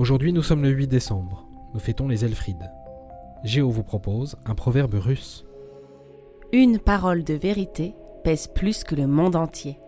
Aujourd'hui nous sommes le 8 décembre, nous fêtons les Elfrides. Géo vous propose un proverbe russe. Une parole de vérité pèse plus que le monde entier.